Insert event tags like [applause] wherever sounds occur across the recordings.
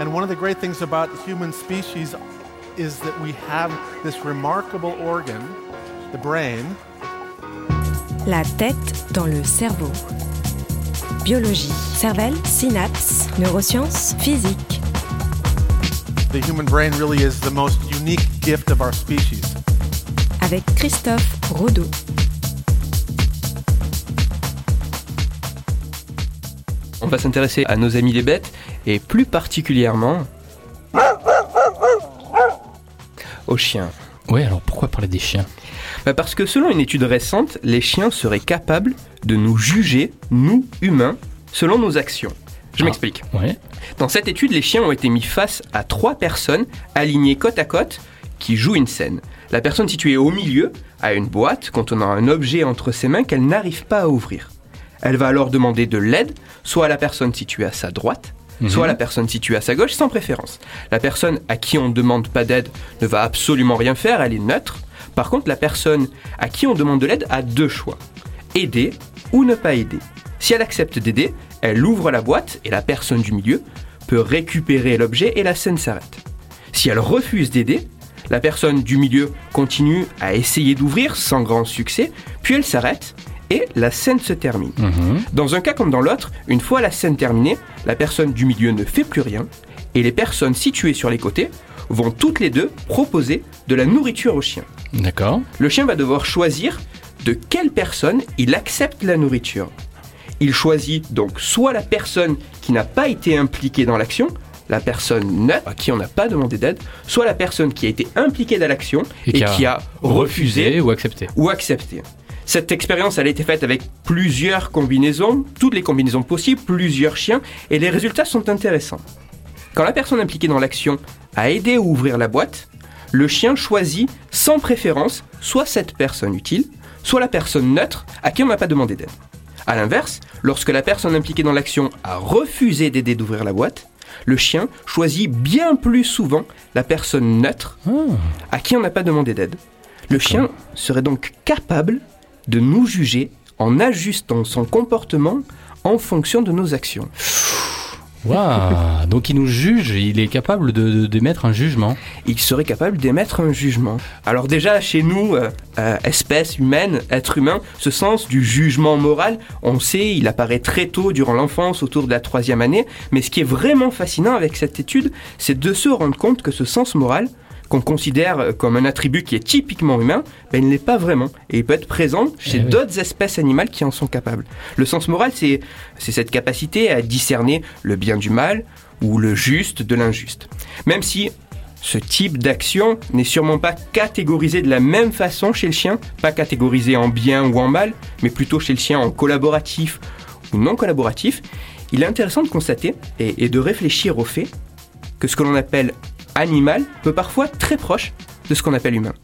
And one of the great things about the human species is that we have this remarkable organ, the brain. La tête dans le cerveau. Biologie, cervelle, synapses, neurosciences, physique. The human brain really is the most unique gift of our species. Avec Christophe Rodeau. On va s'intéresser à nos amis les bêtes et plus particulièrement aux chiens. Ouais, alors pourquoi parler des chiens? Bah Parce que selon une étude récente, les chiens seraient capables de nous juger, nous, humains, selon nos actions. Je Ah. m'explique. Ouais. Dans cette étude, les chiens ont été mis face à trois personnes alignées côte à côte qui jouent une scène. La personne située au milieu a une boîte contenant un objet entre ses mains qu'elle n'arrive pas à ouvrir. Elle va alors demander de l'aide, soit à la personne située à sa droite, soit à la personne située à sa gauche, sans préférence. La personne à qui on ne demande pas d'aide ne va absolument rien faire, elle est neutre. Par contre, la personne à qui on demande de l'aide a deux choix. Aider ou ne pas aider. Si elle accepte d'aider, elle ouvre la boîte et la personne du milieu peut récupérer l'objet et la scène s'arrête. Si elle refuse d'aider, la personne du milieu continue à essayer d'ouvrir sans grand succès, puis elle s'arrête et la scène se termine. Mhm. Dans un cas comme dans l'autre, une fois la scène terminée, la personne du milieu ne fait plus rien et les personnes situées sur les côtés vont toutes les deux proposer de la nourriture au chien. D'accord. Le chien va devoir choisir de quelle personne il accepte la nourriture. Il choisit donc soit la personne qui n'a pas été impliquée dans l'action, la personne neutre à qui on n'a pas demandé d'aide, soit la personne qui a été impliquée dans l'action et, qui a refusé ou accepté. ou accepté. Cette expérience, elle a été faite avec plusieurs combinaisons, toutes les combinaisons possibles, plusieurs chiens, et les résultats sont intéressants. Quand la personne impliquée dans l'action a aidé à ouvrir la boîte, le chien choisit sans préférence soit cette personne utile, soit la personne neutre à qui on n'a pas demandé d'aide. A l'inverse, lorsque la personne impliquée dans l'action a refusé d'aider d'ouvrir la boîte, le chien choisit bien plus souvent la personne neutre Ah. à qui on n'a pas demandé d'aide. Le chien serait donc capable de nous juger en ajustant son comportement en fonction de nos actions. Waouh Donc il nous juge, il est capable de- de- d'émettre un jugement. Il serait capable d'émettre un jugement. Alors déjà, chez nous, euh, euh, espèce humaine, être humain, ce sens du jugement moral, on sait, il apparaît très tôt durant l'enfance, autour de la troisième année, mais ce qui est vraiment fascinant avec cette étude, c'est de se rendre compte que ce sens moral, qu'on considère comme un attribut qui est typiquement humain, ben, il ne l'est pas vraiment. Et il peut être présent chez Eh oui. d'autres espèces animales qui en sont capables. Le sens moral, c'est c'est cette capacité à discerner le bien du mal ou le juste de l'injuste. Même si ce type d'action n'est sûrement pas catégorisé de la même façon chez le chien, pas catégorisé en bien ou en mal, mais plutôt chez le chien en collaboratif ou non collaboratif, il est intéressant de constater et, et de réfléchir au fait que ce que l'on appelle animal peut parfois très proche de ce qu'on appelle humain.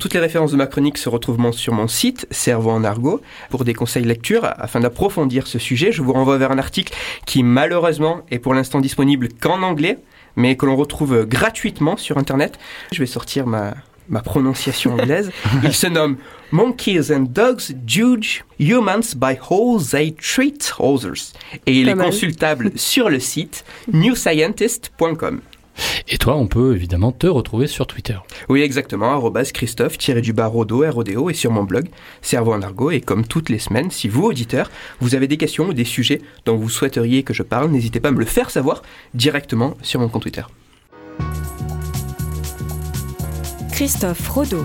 Toutes les références de ma chronique se retrouvent sur mon site Cerveau en argot. Pour des conseils lecture, afin d'approfondir ce sujet, je vous renvoie vers un article qui malheureusement est pour l'instant disponible qu'en anglais, mais que l'on retrouve gratuitement sur Internet. Je vais sortir ma, ma prononciation [laughs] anglaise. Il se nomme Monkeys and Dogs Judge Humans by How They Treat Others. Et il est consultable [laughs] sur le site newscientist.com. Et toi, on peut évidemment te retrouver sur Twitter. Oui, exactement, arrobas Christophe, du Rodo, RODO, et sur mon blog, Cerveau en argot. Et comme toutes les semaines, si vous, auditeurs, vous avez des questions ou des sujets dont vous souhaiteriez que je parle, n'hésitez pas à me le faire savoir directement sur mon compte Twitter. Christophe Rodeau.